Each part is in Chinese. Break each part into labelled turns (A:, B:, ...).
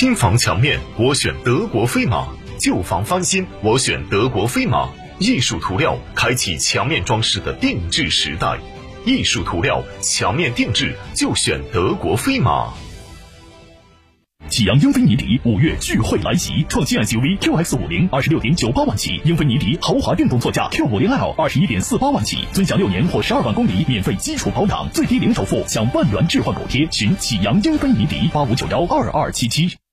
A: 新房墙面，我选德国飞马；旧房翻新，我选德国飞马。艺术涂料开启墙面装饰的定制时代，艺术涂料墙面定制就选德国飞马。
B: 启阳英菲尼迪五月聚会来袭，创新 SUV QX 五零二十六点九八万起，英菲尼迪豪华电动座驾 Q 五零 L 二十一点四八万起，尊享六年或十二万公里免费基础保养，最低零首付享万元置换补贴。寻启阳英菲尼迪八五九幺二二七七。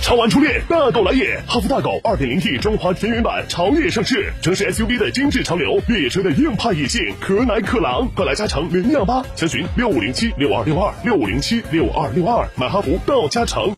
B: 超玩初恋，大狗来也！哈弗大狗 2.0T 中华田园版潮越上市，城市 SUV 的精致潮流，越野车的硬派野性，可奶可狼，快来加诚领养吧，详询六五零七六二六二六五零七六二六二，买哈弗到加诚。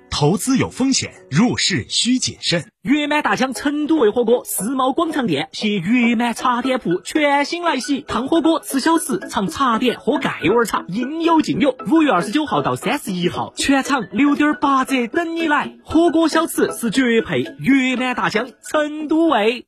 A: 投资有风险，入市需谨慎。
C: 月满大江成都味火锅世贸广场店携月满茶点铺全新来袭，烫火锅、吃小吃、尝茶点、喝盖碗茶，应有尽有。五月二十九号到三十一号，全场六点八折等你来。火锅小吃是绝配，月满大江成都味。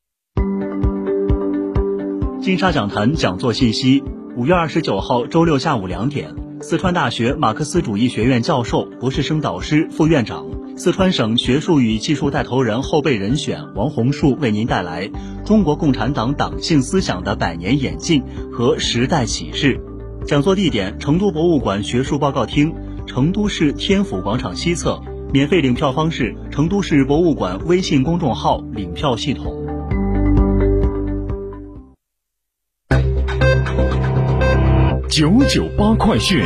D: 金沙讲坛讲座信息：五月二十九号周六下午两点。四川大学马克思主义学院教授、博士生导师、副院长，四川省学术与技术带头人后备人选王洪树为您带来《中国共产党党性思想的百年演进和时代启示》。讲座地点：成都博物馆学术报告厅，成都市天府广场西侧。免费领票方式：成都市博物馆微信公众号领票系统。
B: 九九八快讯。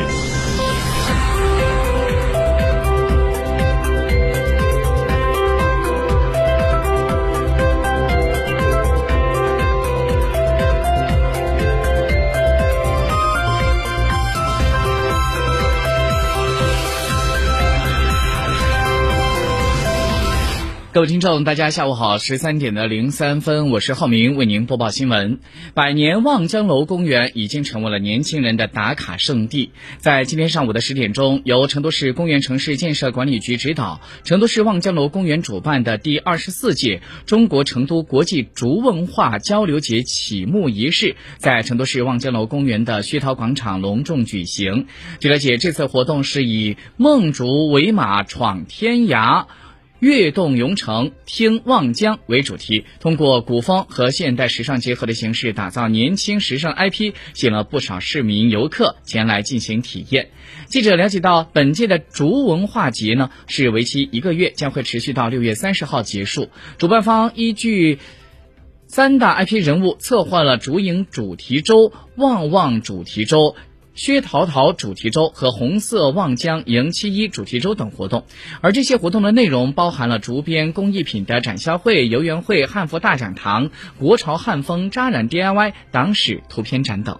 E: 各位听众，大家下午好，十三点的零三分，我是浩明，为您播报新闻。百年望江楼公园已经成为了年轻人的打卡圣地。在今天上午的十点钟，由成都市公园城市建设管理局指导，成都市望江楼公园主办的第二十四届中国成都国际竹文化交流节启幕仪式，在成都市望江楼公园的薛涛广场隆重举行。据了解，这次活动是以“梦竹为马闯天涯”。跃动永城，听望江为主题，通过古风和现代时尚结合的形式，打造年轻时尚 IP，吸引了不少市民游客前来进行体验。记者了解到，本届的竹文化节呢是为期一个月，将会持续到六月三十号结束。主办方依据三大 IP 人物，策划了竹影主题周、旺旺主题周。薛淘淘主题周和红色望江迎七一主题周等活动，而这些活动的内容包含了竹编工艺品的展销会、游园会、汉服大讲堂、国潮汉风扎染 DIY、党史图片展等。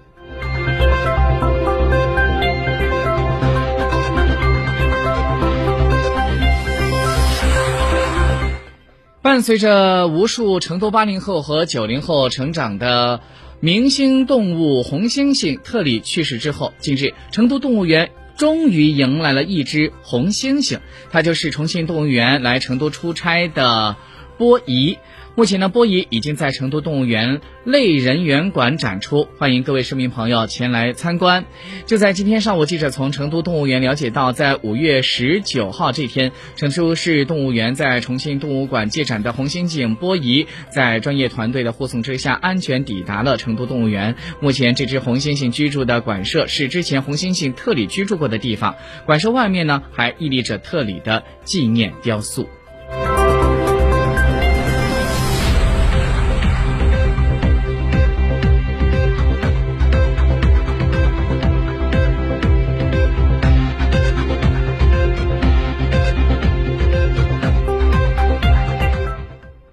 E: 伴随着无数成都八零后和九零后成长的。明星动物红猩猩特里去世之后，近日成都动物园终于迎来了一只红猩猩，它就是重庆动物园来成都出差的波姨。目前呢，波仪已经在成都动物园类人猿馆展出，欢迎各位市民朋友前来参观。就在今天上午，记者从成都动物园了解到，在五月十九号这天，成都市动物园在重庆动物馆借展的红猩猩波仪，在专业团队的护送之下，安全抵达了成都动物园。目前，这只红猩猩居住的馆舍是之前红猩猩特里居住过的地方，馆舍外面呢还屹立着特里的纪念雕塑。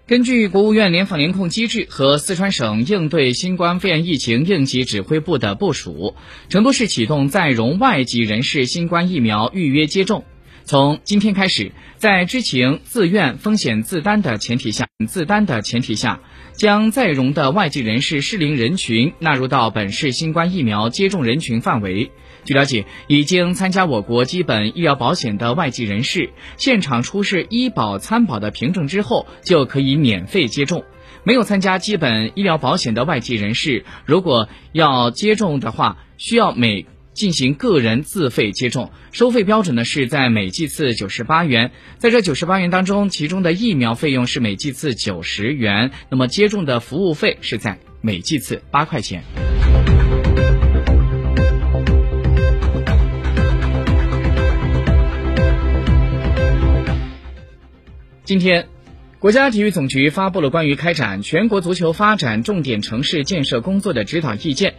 E: 根据国务院联防联控机制和四川省应对新冠肺炎疫情应急指挥部的部署，成都市启动在蓉外籍人士新冠疫苗预约接种。从今天开始，在知情、自愿、风险自担的前提下，自担的前提下，将在蓉的外籍人士适龄人群纳入到本市新冠疫苗接种人群范围。据了解，已经参加我国基本医疗保险的外籍人士，现场出示医保参保的凭证之后，就可以免费接种。没有参加基本医疗保险的外籍人士，如果要接种的话，需要每进行个人自费接种，收费标准呢是在每剂次九十八元。在这九十八元当中，其中的疫苗费用是每剂次九十元，那么接种的服务费是在每剂次八块钱。今天，国家体育总局发布了关于开展全国足球发展重点城市建设工作的指导意见，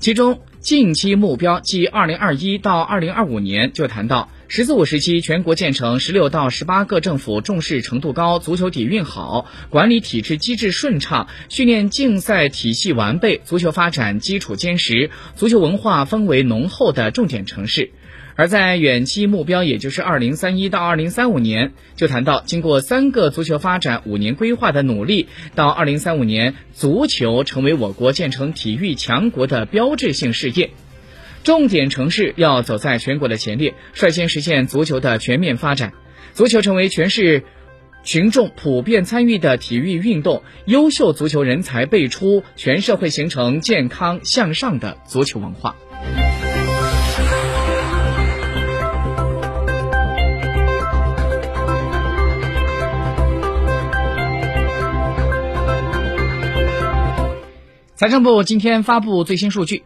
E: 其中近期目标即二零二一到二零二五年就谈到“十四五”时期全国建成十六到十八个政府重视程度高、足球底蕴好、管理体制机制顺畅、训练竞赛体系完备、足球发展基础坚实、足球文化氛围浓厚的重点城市。而在远期目标，也就是二零三一到二零三五年，就谈到经过三个足球发展五年规划的努力，到二零三五年，足球成为我国建成体育强国的标志性事业。重点城市要走在全国的前列，率先实现足球的全面发展，足球成为全市群众普遍参与的体育运动，优秀足球人才辈出，全社会形成健康向上的足球文化。财政部今天发布最新数据，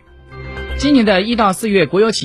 E: 今年的一到四月国有企